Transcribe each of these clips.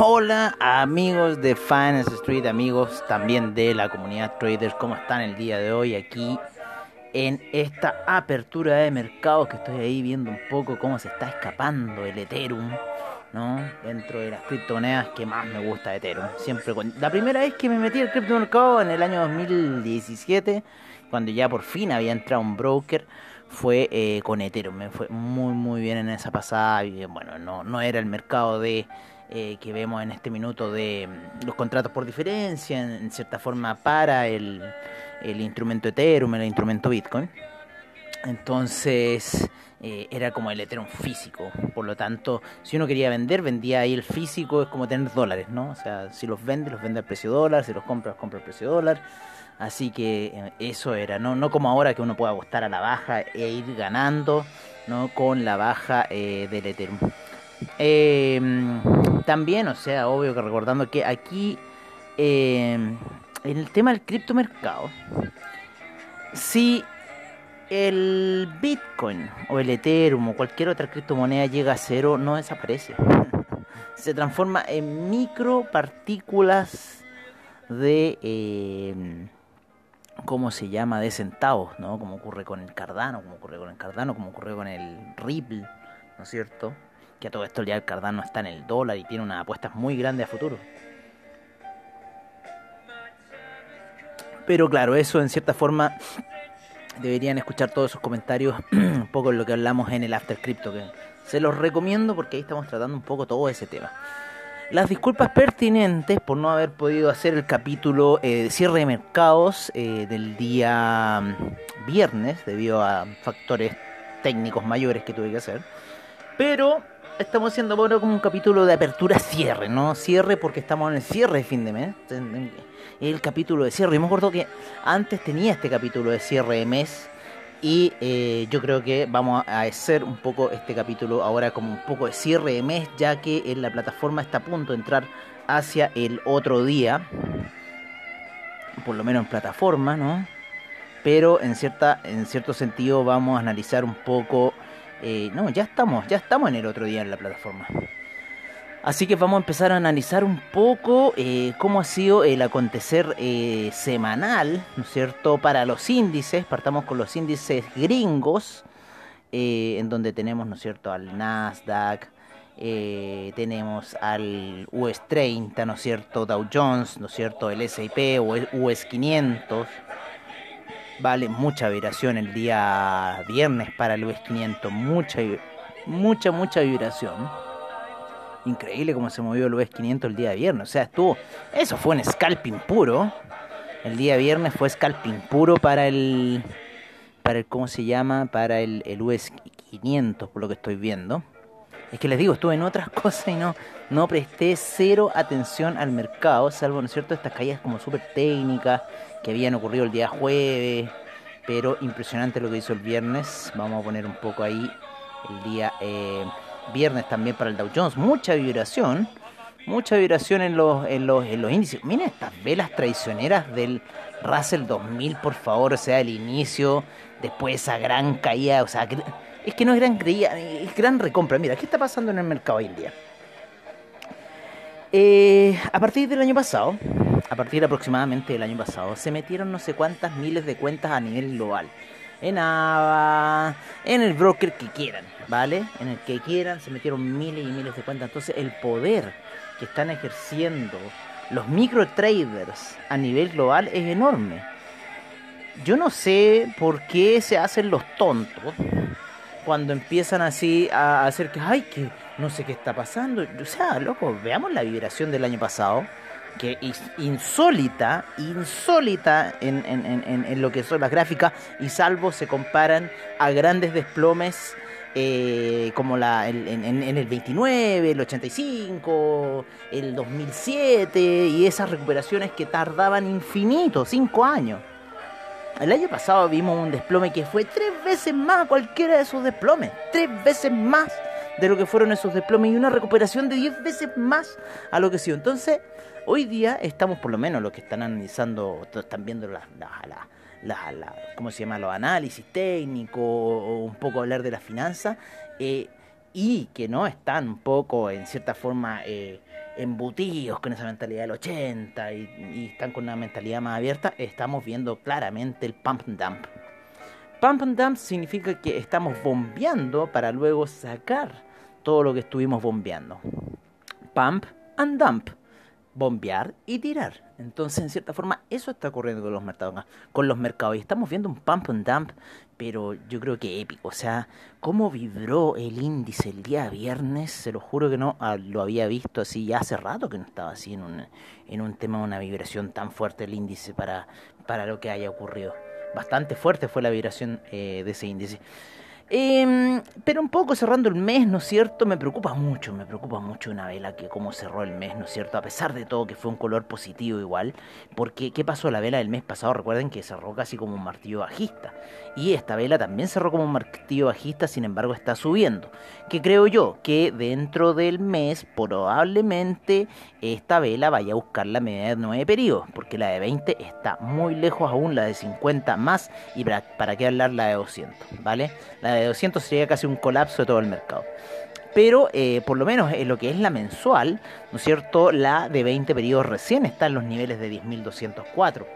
Hola amigos de Finance Street, amigos también de la comunidad traders, ¿cómo están el día de hoy aquí en esta apertura de mercados que estoy ahí viendo un poco cómo se está escapando el Ethereum, ¿no? Dentro de las criptomonedas que más me gusta Ethereum. Siempre. La primera vez que me metí al criptomercado en el año 2017, cuando ya por fin había entrado un broker, fue eh, con Ethereum. Me fue muy muy bien en esa pasada bueno, no, no era el mercado de eh, que vemos en este minuto de mm, los contratos por diferencia, en, cierta forma para el, el instrumento Ethereum, el instrumento Bitcoin. Entonces eh, era como el Ethereum físico. Por lo tanto, si uno quería vender, vendía ahí el físico, es como tener dólares, ¿no? O sea, si los vende, los vende al precio dólar, si los compra, los compra al precio dólar. Así que eh, eso era, ¿no? No como ahora que uno puede apostar a la baja e ir ganando, ¿no? Con la baja del Ethereum. Eh, también, o sea, obvio que recordando que aquí, en el tema del criptomercado, si el Bitcoin o el Ethereum o cualquier otra criptomoneda llega a cero, no desaparece. Se transforma en micropartículas de... Eh, ¿cómo se llama? De centavos, ¿no? Como ocurre con el Cardano, como ocurre con el Cardano, como ocurre con el Ripple, ¿no es cierto? Que a todo esto ya el Cardano está en el dólar y tiene unas apuestas muy grandes a futuro. Pero claro, eso en cierta forma deberían escuchar todos esos comentarios, un poco lo que hablamos en el After Crypto, que se los recomiendo porque ahí estamos tratando un poco todo ese tema. Las disculpas pertinentes por no haber podido hacer el capítulo eh, de cierre de mercados eh, del día mm, viernes debido a factores técnicos mayores que tuve que hacer. Pero estamos haciendo ahora como un capítulo de apertura cierre, ¿no? Cierre porque estamos en el cierre de fin de mes. El capítulo de cierre. Y me acuerdo que antes tenía este capítulo de cierre de mes. Y eh, yo creo que vamos a hacer un poco este capítulo ahora como un poco de cierre de mes, ya que en la plataforma está a punto de entrar hacia el otro día, por lo menos en plataforma, ¿no? Pero en cierta, en cierto sentido vamos a analizar un poco, eh, no, ya estamos, ya estamos en el otro día en la plataforma. Así que vamos a empezar a analizar un poco eh, cómo ha sido el acontecer eh, semanal, ¿no es cierto?, para los índices. Partamos con los índices gringos, eh, en donde tenemos, ¿no es cierto?, al Nasdaq, eh, tenemos al US 30, ¿no es cierto?, Dow Jones, ¿no es cierto?, el el US 500. Vale, mucha vibración el día viernes para el US 500, mucha, mucha, mucha vibración. Increíble cómo se movió el US 500 el día viernes. O sea, estuvo. Eso fue un scalping puro. El día viernes fue scalping puro para el. Para el. ¿Cómo se llama? Para el, el US 500, por lo que estoy viendo. Es que les digo, estuve en otras cosas y no, no presté cero atención al mercado, salvo, ¿no es cierto?, estas caídas como súper técnicas que habían ocurrido el día jueves. Pero impresionante lo que hizo el viernes. Vamos a poner un poco ahí el día eh, viernes también para el Dow Jones. Mucha vibración. Mucha vibración en los, en los, en los índices. Miren estas velas traicioneras del Russell 2000, por favor. O sea, el inicio, después esa gran caída. O sea, es que no es gran caída, es gran recompra. Mira, ¿qué está pasando en el mercado hoy en día? Eh, a partir del año pasado, a partir aproximadamente del año pasado, se metieron no sé cuántas miles de cuentas a nivel global. En AVA, en el broker que quieran, ¿vale? En el que quieran, se metieron miles y miles de cuentas. Entonces, el poder que están ejerciendo los micro traders a nivel global es enorme. Yo no sé por qué se hacen los tontos cuando empiezan así a hacer que, ay, que no sé qué está pasando. O sea, loco, veamos la vibración del año pasado. Que es insólita, insólita en, en- lo que son las gráficas y salvo se comparan a grandes desplomes eh, como la, el- en, el 29, el 85, el 2007 y esas recuperaciones que tardaban infinito, 5 años. El año pasado vimos un desplome que fue tres veces más a cualquiera de esos desplomes. Tres veces más de lo que fueron esos desplomes y una recuperación de 10 veces más a lo que sí. Entonces, hoy día estamos por lo menos los que están analizando, están viendo las, las- las- ¿cómo se llama? Los análisis técnicos un poco hablar de las finanzas eh, y que no están un poco en cierta forma eh, embutidos con esa mentalidad del 80 y, y están con una mentalidad más abierta, estamos viendo claramente el pump and dump. Pump and dump significa que estamos bombeando para luego sacar todo lo que estuvimos bombeando. Pump and dump. Bombear y tirar. Entonces, en cierta forma, eso está ocurriendo con los mercados. Con los mercados. Y estamos viendo un pump and dump, pero yo creo que épico. O sea, cómo vibró el índice el día viernes, se lo juro que no ah, lo había visto así ya hace rato que no estaba así en un, en un tema, una vibración tan fuerte el índice para, para lo que haya ocurrido. Bastante fuerte fue la vibración eh, de ese índice. Em, pero un poco cerrando el mes, ¿no es cierto? Me preocupa mucho, me preocupa mucho una vela que cómo cerró el mes, ¿no es cierto? A pesar de todo que fue un color positivo igual, porque ¿qué pasó? La vela del mes pasado, recuerden que cerró casi como un martillo bajista. Y esta vela también cerró como un martillo bajista, sin embargo está subiendo. Que creo yo que dentro del mes probablemente esta vela vaya a buscar la media de 9 periodos, porque la de 20 está muy lejos aún, la de 50 más, y para, para qué hablar la de 200, ¿vale? La de 200 sería casi un colapso de todo el mercado. Pero eh, por lo menos en lo que es la mensual, ¿no es cierto? La de 20 periodos recién está en los niveles de 10.204.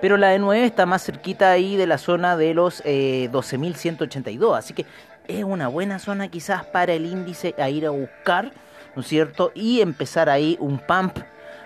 Pero la de 9 está más cerquita ahí de la zona de los eh, 12.182. Así que es una buena zona quizás para el índice a ir a buscar, ¿no es cierto? Y empezar ahí un pump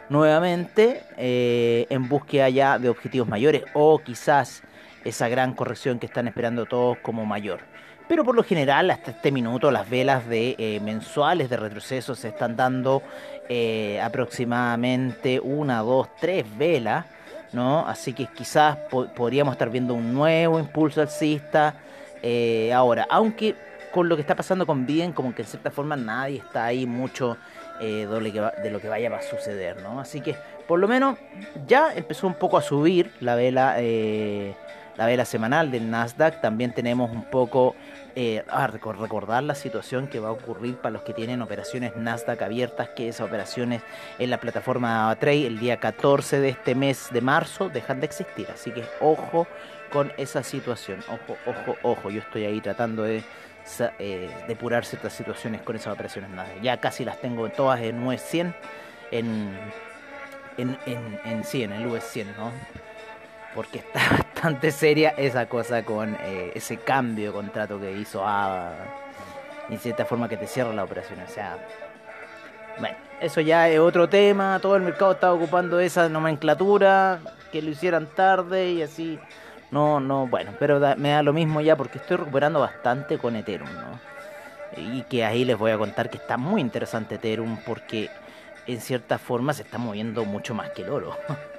nuevamente eh, en búsqueda ya de objetivos mayores o quizás esa gran corrección que están esperando todos como mayor. Pero por lo general, hasta este minuto, las velas de eh, mensuales de retroceso se están dando eh, aproximadamente una, dos, tres velas, ¿no? Así que quizás po- podríamos estar viendo un nuevo impulso alcista eh, ahora, aunque con lo que está pasando con Bien, como que en cierta forma nadie está ahí mucho eh, de, lo que vaya a suceder, ¿no? Así que por lo menos ya empezó un poco a subir la vela. La vela semanal del Nasdaq. También tenemos un poco eh, a recor- recordar la situación que va a ocurrir para los que tienen operaciones Nasdaq abiertas, que esas operaciones en la plataforma Trade el día 14 de este mes de marzo dejan de existir. Así que ojo con esa situación. Ojo, ojo, ojo. Yo estoy ahí tratando de eh, depurar ciertas situaciones con esas operaciones Nasdaq. Ya casi las tengo todas en US 100, en, en, en, en, sí, en el US 100, ¿no? Porque está bastante seria esa cosa con eh, ese cambio de contrato que hizo ABA y cierta forma que te cierra la operación. O sea, bueno, eso ya es otro tema. Todo el mercado está ocupando esa nomenclatura, que lo hicieran tarde y así. No, no, bueno, pero me da lo mismo ya porque estoy recuperando bastante con Ethereum, ¿no? Y que ahí les voy a contar que está muy interesante Ethereum porque en cierta forma se está moviendo mucho más que el oro.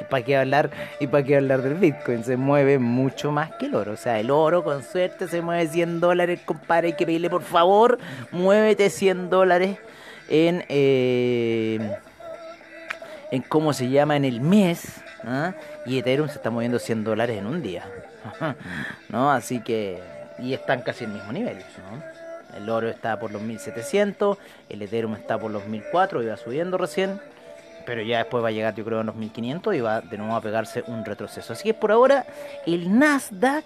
¿Y para qué hablar? ¿Y para qué hablar del Bitcoin? Se mueve mucho más que el oro. O sea, el oro con suerte se mueve 100 dólares, compadre. Hay que pedirle, por favor, muévete 100 dólares en... eh, en cómo se llama en el mes. ¿ah? Y Ethereum se está moviendo 100 dólares en un día. ¿No? Así que... Y están casi en el mismo nivel. ¿no? El oro está por los 1700, el Ethereum está por los 1004 y va subiendo recién pero ya después va a llegar yo creo a los 1500 y va de nuevo a pegarse un retroceso. Así que por ahora el Nasdaq,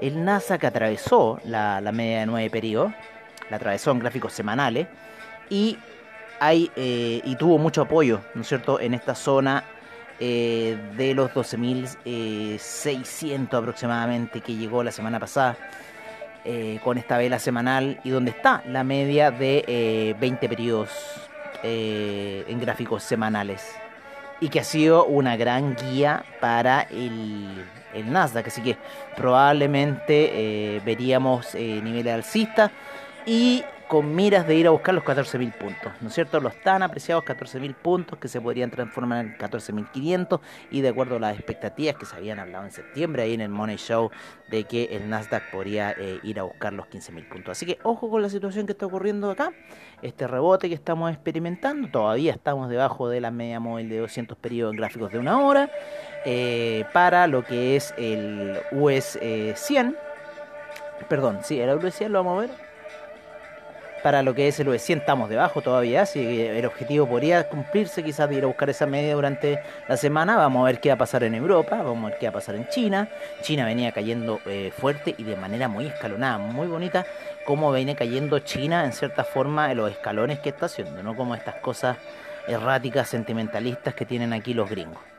el Nasdaq atravesó la, media de 9 periodos, la atravesó en gráficos semanales y, hay, eh, y tuvo mucho apoyo, ¿no es cierto?, en esta zona eh, de los 12.600 aproximadamente que llegó la semana pasada. eh, con esta vela semanal y donde está la media de eh, 20 periodos eh, en gráficos semanales y que ha sido una gran guía para el, el Nasdaq. Así que probablemente eh, veríamos eh, niveles alcistas y con miras de ir a buscar los 14.000 puntos, ¿no es cierto? Los tan apreciados 14.000 puntos que se podrían transformar en 14.500 y de acuerdo a las expectativas que se habían hablado en septiembre ahí en el Money Show de que el Nasdaq podría ir a buscar los 15.000 puntos. Así que ojo con la situación que está ocurriendo acá, este rebote que estamos experimentando, todavía estamos debajo de la media móvil de 200 periodos gráficos de una hora eh, para lo que es el US 100. Perdón, sí, el US 100 lo vamos a ver para lo que es el US100 estamos debajo todavía, si el objetivo podría cumplirse quizás de ir a buscar esa media durante la semana, vamos a ver qué va a pasar en Europa, vamos a ver qué va a pasar en China, China venía cayendo eh, fuerte y de manera muy escalonada, muy bonita, como viene cayendo China en cierta forma en los escalones que está haciendo, no como estas cosas erráticas, sentimentalistas que tienen aquí los gringos.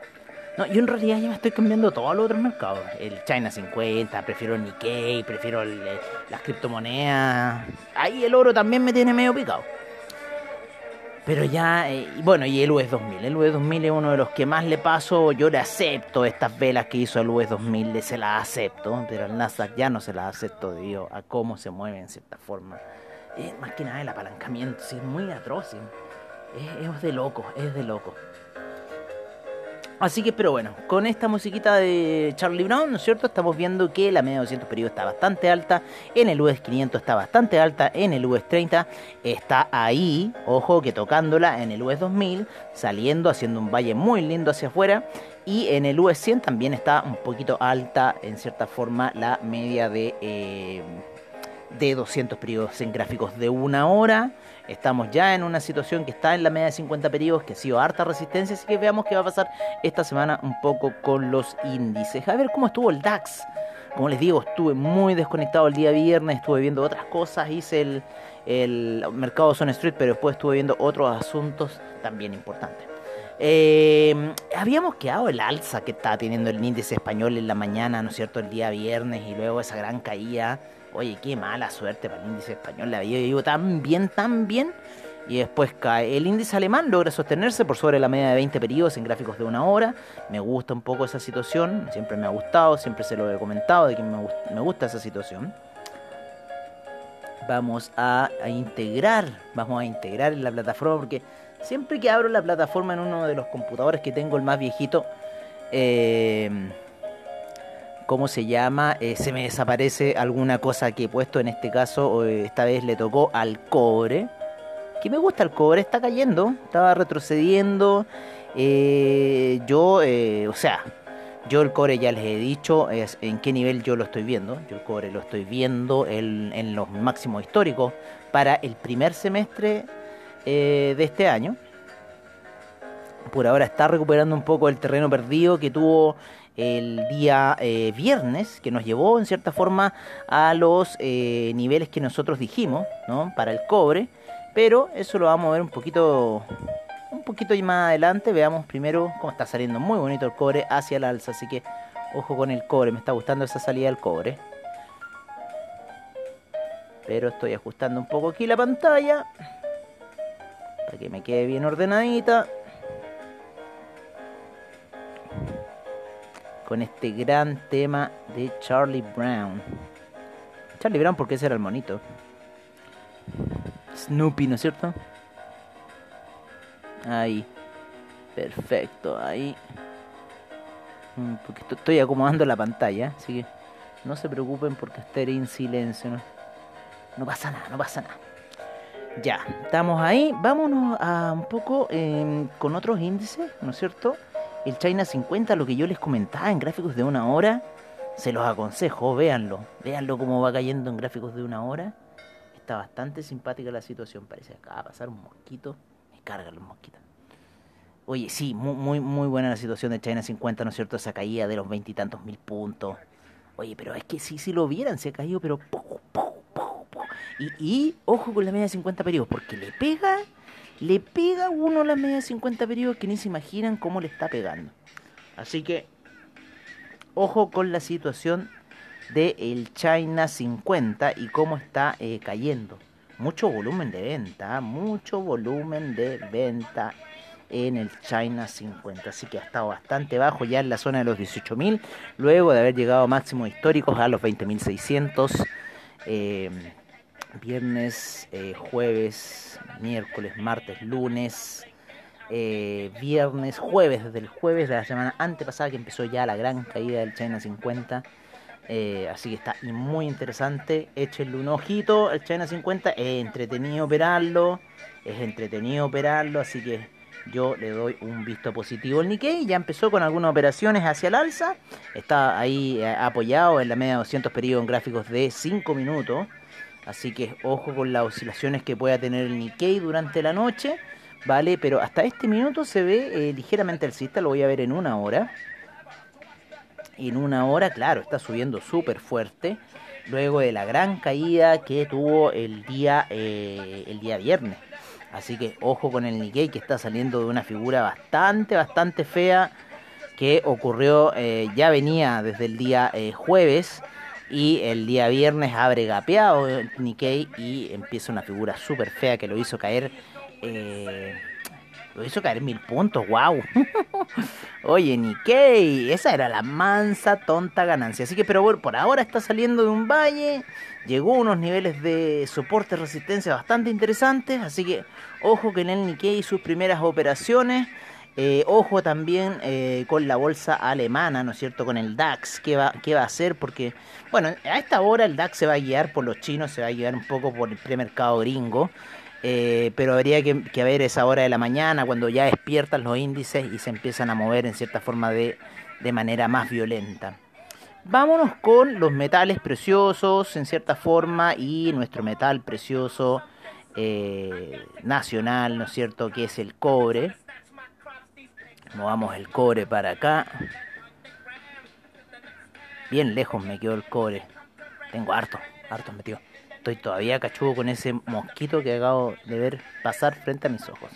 No, yo en realidad ya me estoy cambiando todos los otros mercados. El China 50, prefiero el Nikkei, prefiero eh, las criptomonedas. Ahí el oro también me tiene medio picado. Pero ya, eh, bueno, y el US 2000. El US 2000 es uno de los que más le paso. Yo le acepto estas velas que hizo el US 2000, se las acepto. Pero el Nasdaq ya no se las acepto debido a cómo se mueve en cierta forma. Más que nada el apalancamiento, sí, es muy atroz. Es, es de loco, es de loco. Así que, pero bueno, con esta musiquita de Charlie Brown, ¿no es cierto? Estamos viendo que la media de 200 periodos está bastante alta, en el US 500 está bastante alta, en el US 30 está ahí, ojo que tocándola, en el US 2000, saliendo, haciendo un valle muy lindo hacia afuera, y en el US 100 también está un poquito alta, en cierta forma, la media de, eh, de 200 periodos en gráficos de una hora. Estamos ya en una situación que está en la media de 50 periodos, que ha sido harta resistencia, así que veamos qué va a pasar esta semana un poco con los índices. A ver cómo estuvo el DAX. Como les digo, estuve muy desconectado el día viernes, estuve viendo otras cosas, hice el, el mercado Zone Street, pero después estuve viendo otros asuntos también importantes. Eh, habíamos quedado el alza que estaba teniendo el índice español en la mañana, ¿no es cierto?, el día viernes y luego esa gran caída Oye, qué mala suerte para el índice español. La había ido tan bien, tan bien. Y después cae. El índice alemán logra sostenerse por sobre la media de 20 periodos en gráficos de una hora. Me gusta un poco esa situación. Siempre me ha gustado, siempre se lo he comentado de que me, gusta esa situación. Vamos a, a integrar, vamos a integrar en la plataforma porque siempre que abro la plataforma en uno de los computadores que tengo, el más viejito, eh, ¿cómo se llama? Eh, se me desaparece alguna cosa que he puesto, en este caso, eh, esta vez le tocó al cobre. Que me gusta el cobre, está cayendo, estaba retrocediendo. Eh, yo, o sea, yo el cobre ya les he dicho en qué nivel yo lo estoy viendo. Yo el cobre lo estoy viendo en, en los máximos históricos para el primer semestre de este año. Por ahora está recuperando un poco el terreno perdido que tuvo el día eh, viernes, que nos llevó en cierta forma a los eh, niveles que nosotros dijimos, ¿no? Para el cobre, pero eso lo vamos a ver un poquito, un poquito más adelante. Veamos primero cómo está saliendo muy bonito el cobre hacia el alza, así que ojo con el cobre, me está gustando esa salida del cobre. Pero estoy ajustando un poco aquí la pantalla para que me quede bien ordenadita. Con este gran tema de Charlie Brown. Charlie Brown porque ese era el monito. Snoopy, ¿no es cierto? Ahí. Perfecto, ahí. Mm, porque estoy acomodando la pantalla, así que no se preocupen porque esté en silencio. ¿no? no pasa nada, no pasa nada. Ya, estamos ahí. Vámonos a un poco eh, con otros índices, ¿no es cierto? El China 50, lo que yo les comentaba en gráficos de una hora, se los aconsejo, véanlo, véanlo cómo va cayendo en gráficos de una hora. Está bastante simpática la situación, parece acaba de pasar un mosquito, me cargan los mosquitos. Oye, sí, muy, muy, muy buena la situación de China 50, ¿no es cierto? Esa caída de los veintitantos mil puntos. Oye, pero es que sí, si lo vieran, se ha caído, pero... Y, y ojo con la media de 50 periodos, porque le pega le pega uno la media de 50 periodos que ni se imaginan cómo le está pegando. Así que, ojo con la situación del el China 50 y cómo está eh, cayendo. Mucho volumen de venta, mucho volumen de venta en el China 50. Así que ha estado bastante bajo ya en la zona de los 18.000, luego de haber llegado a máximos históricos a los 20.600. Eh, viernes, eh, jueves, miércoles, martes, lunes, eh, viernes, jueves, desde el jueves de la semana antepasada que empezó ya la gran caída del China 50. Eh, así que está muy interesante. Échenle un ojito al China 50. Es entretenido operarlo. Es entretenido operarlo. Así que yo le doy un visto positivo. El Nikkei ya empezó con algunas operaciones hacia el alza. Está ahí apoyado en la media de 200 periodos en gráficos de 5 minutos. Así que ojo con las oscilaciones que pueda tener el Nikkei durante la noche. ¿Vale? Pero hasta este minuto se ve eh, ligeramente alcista. Lo voy a ver en una hora. En una hora, claro, está subiendo súper fuerte. Luego de la gran caída que tuvo el día, eh, el día viernes. Así que ojo con el Nikkei que está saliendo de una figura bastante, bastante fea que ocurrió, eh, ya venía desde el día eh, jueves y el día viernes abre gapeado Nikkei y empieza una figura súper fea que lo hizo caer, eh, lo hizo caer mil puntos, wow. Oye, Nikkei, esa era la mansa tonta ganancia. Así que, pero bueno, por ahora está saliendo de un valle, llegó a unos niveles de soporte resistencia bastante interesantes, así que ojo que en el Nikkei sus primeras operaciones. Eh, ojo también eh, con la bolsa alemana, ¿no es cierto? Con el DAX, ¿qué va, ¿qué va a hacer? Porque, bueno, a esta hora el DAX se va a guiar por los chinos, se va a guiar un poco por el premercado gringo. Eh, pero habría que, que, ver esa hora de la mañana cuando ya despiertan los índices y se empiezan a mover en cierta forma de, de manera más violenta. Vámonos con los metales preciosos en cierta forma y nuestro metal precioso nacional, ¿no es cierto? Que es el cobre. Movamos el cobre para acá. Bien lejos me quedó el cobre. Tengo harto, harto metido. Estoy todavía cachudo con ese mosquito que acabo de ver pasar frente a mis ojos.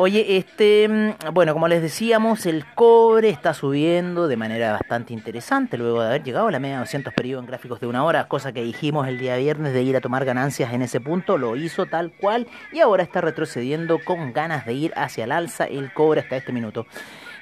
Oye, este, bueno, como les decíamos, el cobre está subiendo de manera bastante interesante luego de haber llegado a la media de 200 periodos en gráficos de una hora, cosa que dijimos el día viernes de ir a tomar ganancias en ese punto, lo hizo tal cual y ahora está retrocediendo con ganas de ir hacia el alza el cobre hasta este minuto.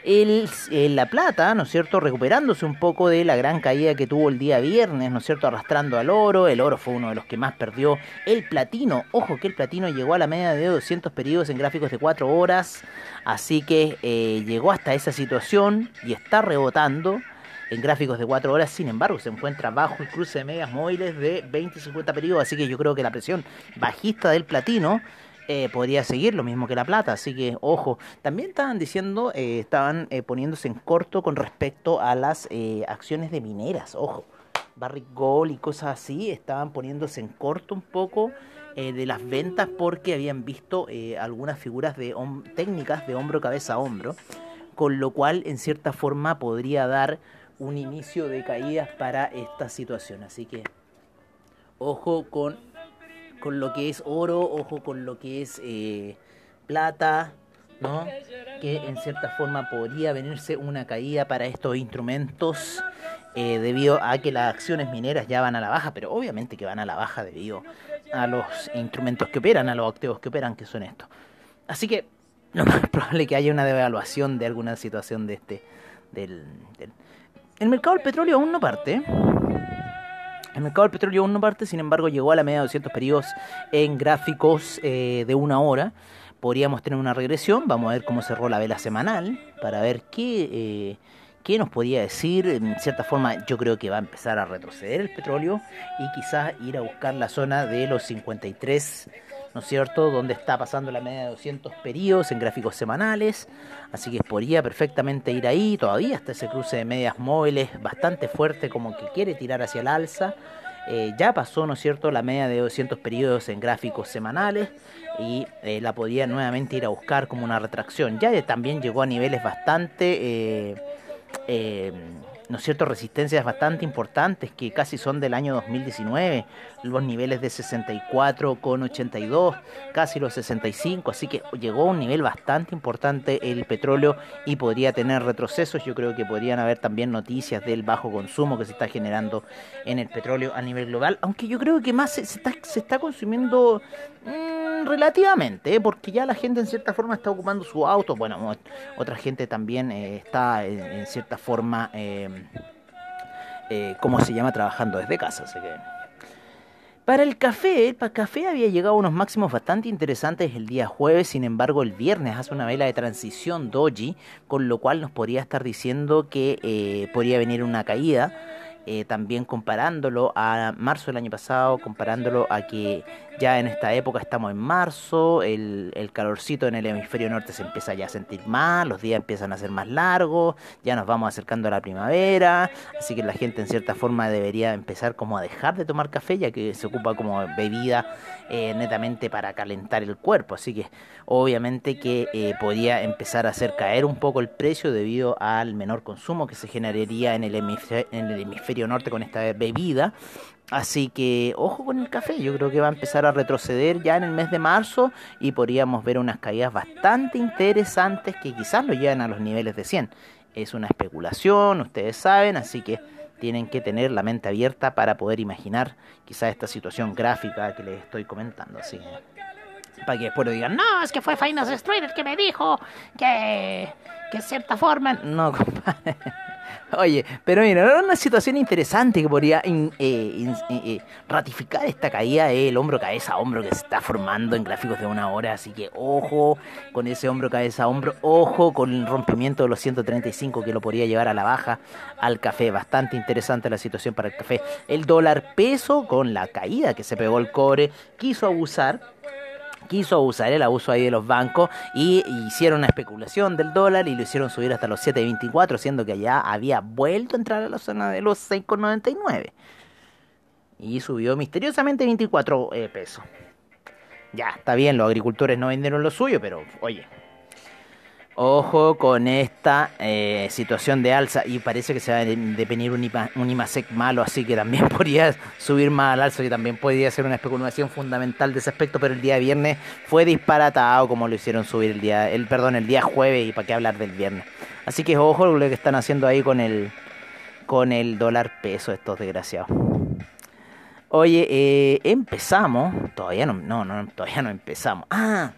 El, el, la plata, ¿no es cierto? Recuperándose un poco de la gran caída que tuvo el día viernes, ¿no es cierto? Arrastrando al oro. El oro fue uno de los que más perdió. El platino, ojo que el platino llegó a la media de 200 periodos en gráficos de 4 horas. Así que eh, llegó hasta esa situación y está rebotando en gráficos de 4 horas. Sin embargo, se encuentra bajo el cruce de medias móviles de 20 y 50 periodos. Así que yo creo que la presión bajista del platino eh, podría seguir lo mismo que la plata, así que ojo, también estaban diciendo, eh, estaban eh, poniéndose en corto con respecto a las acciones de mineras, ojo, Barrick Gold y cosas así, estaban poniéndose en corto un poco de las ventas porque habían visto algunas figuras de técnicas de hombro, cabeza hombro, con lo cual en cierta forma podría dar un inicio de caídas para esta situación, así que ojo con con lo que es oro, ojo con lo que es eh, plata, ¿no? Que en cierta forma podría venirse una caída para estos instrumentos eh, debido a que las acciones mineras ya van a la baja, pero obviamente que van a la baja debido a los instrumentos que operan, a los activos que operan, que son estos. Así que lo más probable es que haya una devaluación de alguna situación de este, del, del... El mercado del petróleo aún no parte. El mercado del petróleo aún no parte, sin embargo llegó a la media de 200 periodos en gráficos eh, de una hora. Podríamos tener una regresión, vamos a ver cómo cerró la vela semanal para ver qué, eh, qué nos podía decir. En cierta forma yo creo que va a empezar a retroceder el petróleo y quizás ir a buscar la zona de los 53 ¿no es cierto? Donde está pasando la media de 200 periodos en gráficos semanales, así que podría perfectamente ir ahí, todavía está ese cruce de medias móviles bastante fuerte como que quiere tirar hacia el alza, eh, ya pasó, ¿no es cierto?, la media de 200 periodos en gráficos semanales y eh, la podría nuevamente ir a buscar como una retracción, ya también llegó a niveles bastante... Eh, ¿no es cierto?, resistencias bastante importantes que casi son del año 2019, los niveles de 64,82, casi los 65, así que llegó a un nivel bastante importante el petróleo y podría tener retrocesos, yo creo que podrían haber también noticias del bajo consumo que se está generando en el petróleo a nivel global, aunque yo creo que más se, se, está, se está, consumiendo mmm, relativamente, ¿eh? porque ya la gente en cierta forma está ocupando su auto, bueno, otra gente también eh, está en, en, cierta forma... Eh, eh, ¿cómo se llama? Trabajando desde casa. Para el café, para el café había llegado a unos máximos bastante interesantes el día jueves, sin embargo el viernes hace una vela de transición doji, con lo cual nos podría estar diciendo que eh, podría venir una caída. Eh, también comparándolo a marzo del año pasado, comparándolo a que ya en esta época estamos en marzo, el, el, calorcito en el hemisferio norte se empieza ya a sentir más, los días empiezan a ser más largos, ya nos vamos acercando a la primavera, así que la gente en cierta forma debería empezar como a dejar de tomar café, ya que se ocupa como bebida eh, netamente para calentar el cuerpo, así que obviamente que eh, podría empezar a hacer caer un poco el precio debido al menor consumo que se generaría en el hemisferio, en el hemisferio norte con esta bebida Así que ojo con el café, yo creo que va a empezar a retroceder ya en el mes de marzo y podríamos ver unas caídas bastante interesantes que quizás lo lleven a los niveles de 100. Es una especulación, ustedes saben, así que tienen que tener la mente abierta para poder imaginar quizás esta situación gráfica que les estoy comentando. Así para que después lo digan, no, es que fue Finance Street el que me dijo que, que en cierta forma... No, compadre. Oye, pero mira, era una situación interesante que podría eh, in, eh, ratificar esta caída del hombro cabeza hombro que se está formando en gráficos de una hora. Así que ojo con ese hombro cabeza hombro, ojo con el rompimiento de los 135 que lo podría llevar a la baja al café. Bastante interesante la situación para el café. El dólar peso con la caída que se pegó el cobre quiso abusar quiso usar el abuso ahí de los bancos y hicieron una especulación del dólar y lo hicieron subir hasta los 7.24, siendo que ya había vuelto a entrar a la zona de los 6.99. Y subió misteriosamente 24 eh, pesos. Ya, está bien, los agricultores no vendieron lo suyo, pero oye, Ojo con esta eh, situación de alza y parece que se va a definir un, un IMASEC malo, así que también podría subir más al alza y también podría ser una especulación fundamental de ese aspecto, pero el día viernes fue disparatado como lo hicieron subir el día, el perdón, el día jueves y para qué hablar del viernes. Así que ojo lo que están haciendo ahí con el con el dólar peso estos desgraciados. Oye, eh, empezamos, todavía no, no, no, todavía no empezamos. Ah,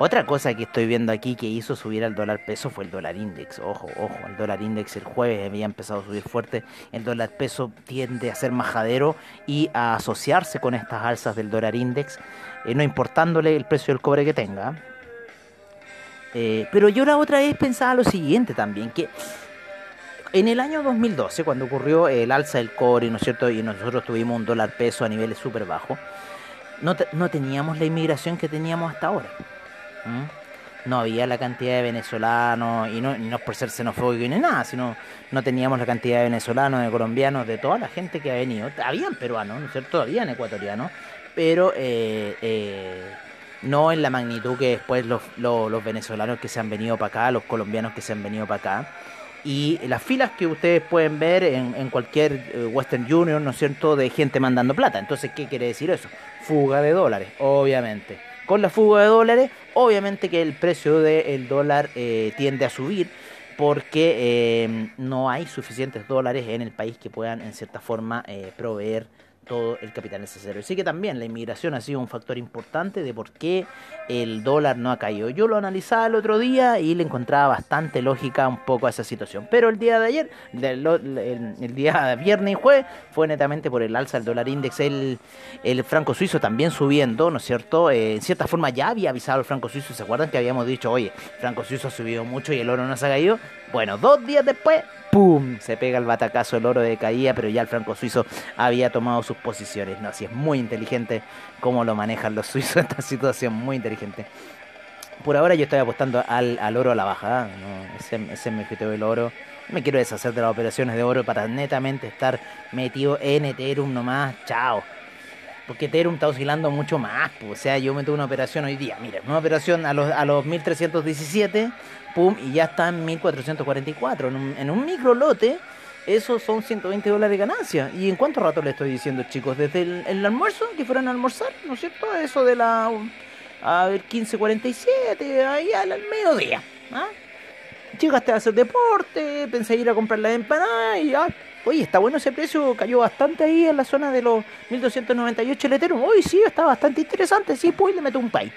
otra cosa que estoy viendo aquí que hizo subir al dólar peso fue el dólar index. Ojo, ojo, el dólar index el jueves había empezado a subir fuerte. El dólar peso tiende a ser majadero y a asociarse con estas alzas del dólar index, eh, no importándole el precio del cobre que tenga. Eh, pero yo la otra vez pensaba lo siguiente también, que en el año 2012, cuando ocurrió el alza del cobre, ¿no es cierto? Y nosotros tuvimos un dólar peso a niveles súper bajos, no, no teníamos la inmigración que teníamos hasta ahora. No había la cantidad de venezolanos, y no, es por ser xenofóbico ni nada, sino no teníamos la cantidad de venezolanos, de colombianos, de toda la gente que ha venido. Habían peruanos, ¿no es cierto? Habían ecuatorianos, pero eh, eh, no en la magnitud que después los, los, venezolanos que se han venido para acá, los colombianos que se han venido para acá y las filas que ustedes pueden ver en, en cualquier eh, Western Union, ¿no es cierto?, de gente mandando plata. Entonces, ¿qué quiere decir eso? Fuga de dólares, obviamente. Con la fuga de dólares, obviamente que el precio del dólar eh, tiende a subir porque eh, no hay suficientes dólares en el país que puedan en cierta forma eh, proveer todo el capital necesario. Así que también la inmigración ha sido un factor importante de por qué el dólar no ha caído. Yo lo analizaba el otro día y le encontraba bastante lógica un poco a esa situación. Pero el día de ayer, el, el, el día viernes y jueves, fue netamente por el alza del dólar index. El, el franco suizo también subiendo, ¿no es cierto? Eh, en cierta forma ya había avisado el franco suizo. ¿Se acuerdan que habíamos dicho, oye, el franco suizo ha subido mucho y el oro no se ha caído? Bueno, dos días después, ¡pum! Se pega el batacazo el oro de caída, pero ya el franco suizo había tomado sus posiciones. No, así es muy inteligente cómo lo manejan los suizos esta situación, muy inteligente. Por ahora yo estoy apostando al, al oro a la baja, ¿no? ese, ese es mi objetivo del oro. Me quiero deshacer de las operaciones de oro para netamente estar metido en Ethereum nomás. Chao. Porque Ethereum está oscilando mucho más. Pues. O sea, yo meto una operación hoy día. Mira, una operación a los, a los 1317 pum, y ya está en 1444. En un, en un micro lote, esos son 120 dólares de ganancia. ¿Y en cuánto rato le estoy diciendo, chicos? Desde el, el almuerzo, que fueran a almorzar, ¿no es cierto? Eso de la. A ver, 15.47, ahí al, al mediodía. ¿ah? Llegaste a hacer deporte, pensé ir a comprar la empanada y ah, oye, está bueno ese precio, cayó bastante ahí en la zona de los 1298 el Ethereum. Hoy sí, está bastante interesante, sí, pues le meto un pay.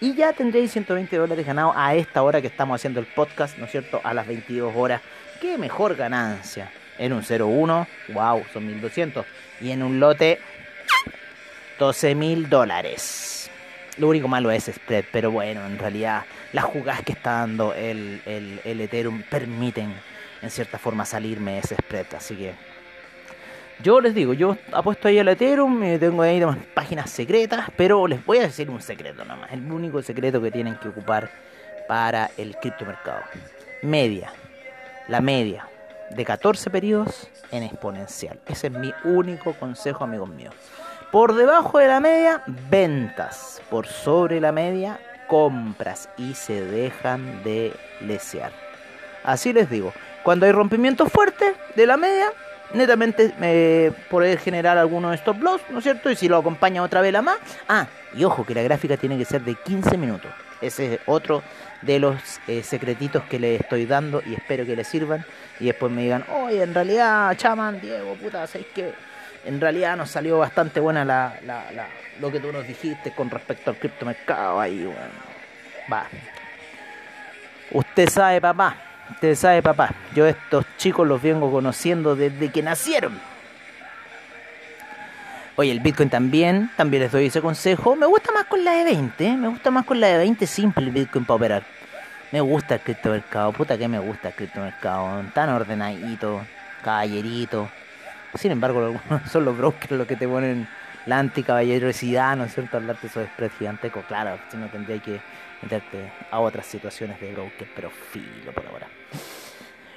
Y ya tendréis 120 dólares ganados a esta hora que estamos haciendo el podcast, ¿no es cierto? A las 22 horas. ¡Qué mejor ganancia! En un 0-1, wow, son 1200. Y en un lote, 12 mil dólares. Lo único malo es spread, pero bueno, en realidad las jugadas que está dando el, el Ethereum permiten en cierta forma salirme ese spread, así que yo les digo, yo apuesto ahí al Ethereum, eh, tengo ahí unas páginas secretas, pero les voy a decir un secreto nomás, el único secreto que tienen que ocupar para el criptomercado. Media, la media de 14 periodos en exponencial. Ese es mi único consejo, amigos míos. Por debajo de la media, ventas. Por sobre la media, compras. Y se dejan de lesear. Así les digo. Cuando hay rompimientos fuertes de la media, netamente eh, poder generar algunos stop loss, ¿no es cierto? Y si lo acompaña otra vez la más. Ah, y ojo que la gráfica tiene que ser de 15 minutos. Ese es otro de los eh, secretitos que le estoy dando y espero que les sirvan. Y después me digan, oye, en realidad, chaman, Diego, puta, ¿sabes que En realidad nos salió bastante buena la, la, lo que tú nos dijiste con respecto al criptomercado ahí, bueno. Va. Usted sabe, papá. Usted sabe, papá. Yo estos chicos los vengo conociendo desde que nacieron. Oye, el Bitcoin también, también les doy ese consejo. Me gusta más con la de 20, ¿eh? me gusta más con la de 20 simple el Bitcoin para operar. Me gusta el criptomercado, puta que me gusta el criptomercado. Tan ordenadito, caballerito. Sin embargo, son los brokers los que te ponen la anticaballerosidad, ¿no es cierto? Hablarte de esos spreads gigantescos. Claro, si no tendría que meterte a otras situaciones de broker, pero filo por ahora.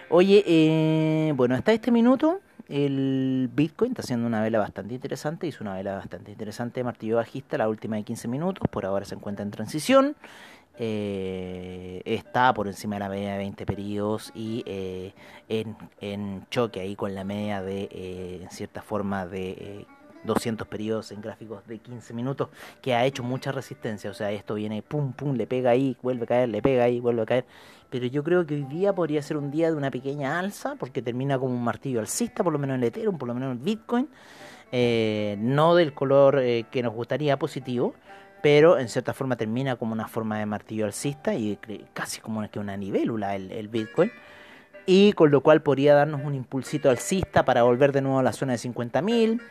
Oye, eh, bueno, hasta este minuto el Bitcoin está haciendo una vela bastante interesante, hizo una vela bastante interesante, martillo bajista, la última de 15 minutos, por ahora se encuentra en transición, eh, está por encima de la media de 20 periodos y eh, en, en, choque ahí con la media de, en cierta forma, de 200 periodos en gráficos de 15 minutos, que ha hecho mucha resistencia, o sea, esto viene pum, pum, le pega ahí, vuelve a caer, le pega ahí, vuelve a caer. Pero yo creo que hoy día podría ser un día de una pequeña alza, porque termina como un martillo alcista, por lo menos en Ethereum, por lo menos en Bitcoin, eh, no del color eh, que nos gustaría positivo, pero en cierta forma termina como una forma de martillo alcista y casi como que una nivelula el, el Bitcoin, y con lo cual podría darnos un impulsito alcista para volver de nuevo a la zona de 50.000.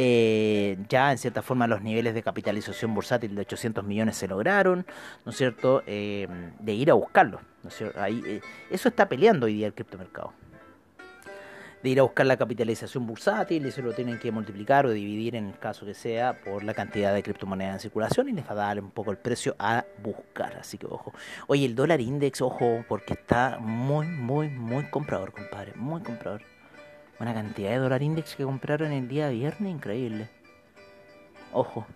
Eh, ya en cierta forma los niveles de capitalización bursátil de 800 millones se lograron, ¿no es cierto? Eh, de ir a buscarlo, ¿no es cierto? Ahí, eh, eso está peleando hoy día el criptomercado. De ir a buscar la capitalización bursátil y se lo tienen que multiplicar o dividir en el caso que sea por la cantidad de criptomonedas en circulación y les va a dar un poco el precio a buscar. Así que ojo. Oye, el dólar index, ojo, porque está muy, muy, muy comprador, compadre. Muy comprador. Una cantidad de dólar index que compraron el día viernes, increíble. Ojo.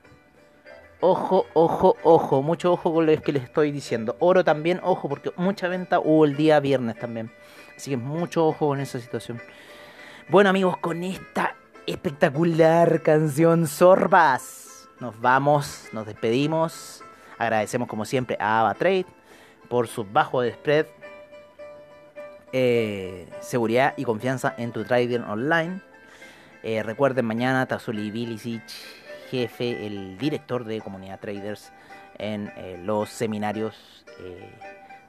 Ojo, ojo, ojo. Mucho ojo con lo que les estoy diciendo. Oro también, ojo, porque mucha venta hubo el día viernes también. Así que mucho ojo con esa situación. Bueno amigos, con esta espectacular canción Sorbas, nos vamos, nos despedimos. Agradecemos como siempre a AvaTrade por su bajo de spread eh, seguridad y confianza en tu trading online. Eh, recuerden mañana Tazuli Bilicic, jefe, el director de comunidad traders en eh, los seminarios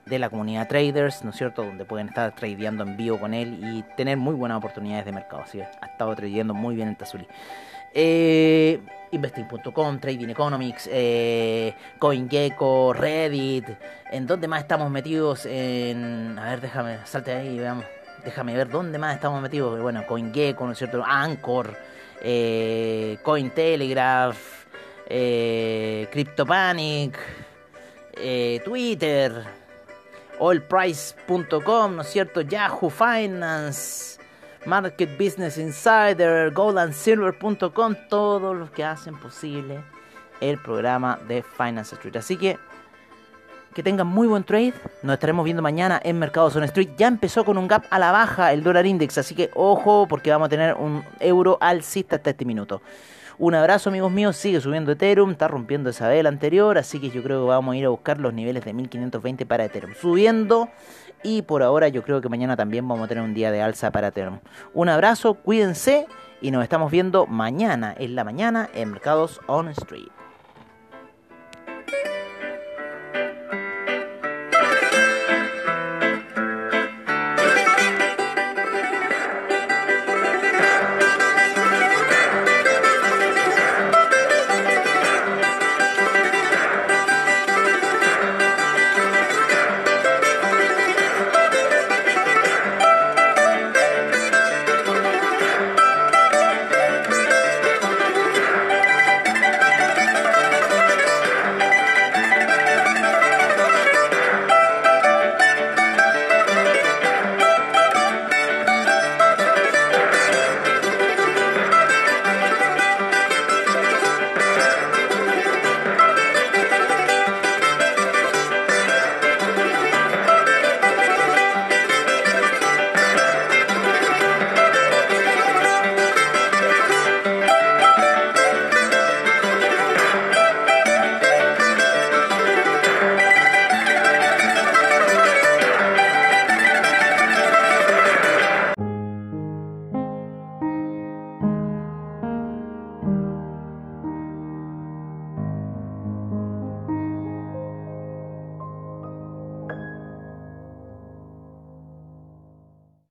de la comunidad traders, ¿no es cierto? Donde pueden estar tradeando en vivo con él y tener muy buenas oportunidades de mercado. Así ha estado tradeando muy bien el Tazuli. Eh, Investing.com, Trading Economics, eh, CoinGecko, Reddit. ¿En dónde más estamos metidos? En. A ver, déjame, salte ahí, veamos. Déjame ver dónde más estamos metidos. Bueno, CoinGecko, ¿no es cierto? Anchor, eh, Cointelegraph, eh, CryptoPanic, eh, Twitter, AllPrice.com, ¿no es cierto? Yahoo Finance. Market Business Insider, goldandsilver.com, todos los que hacen posible el programa de Finance Street. Así que que tengan muy buen trade. Nos estaremos viendo mañana en Mercados on Street. Ya empezó con un gap a la baja el dólar index, así que ojo porque vamos a tener un euro alcista hasta este minuto. Un abrazo amigos míos, sigue subiendo Ethereum, está rompiendo esa vela anterior, así que yo creo que vamos a ir a buscar los niveles de 1520 para Ethereum. Subiendo y por ahora yo creo que mañana también vamos a tener un día de alza para Ethereum. Un abrazo, cuídense y nos estamos viendo mañana en la mañana en Mercados on Street.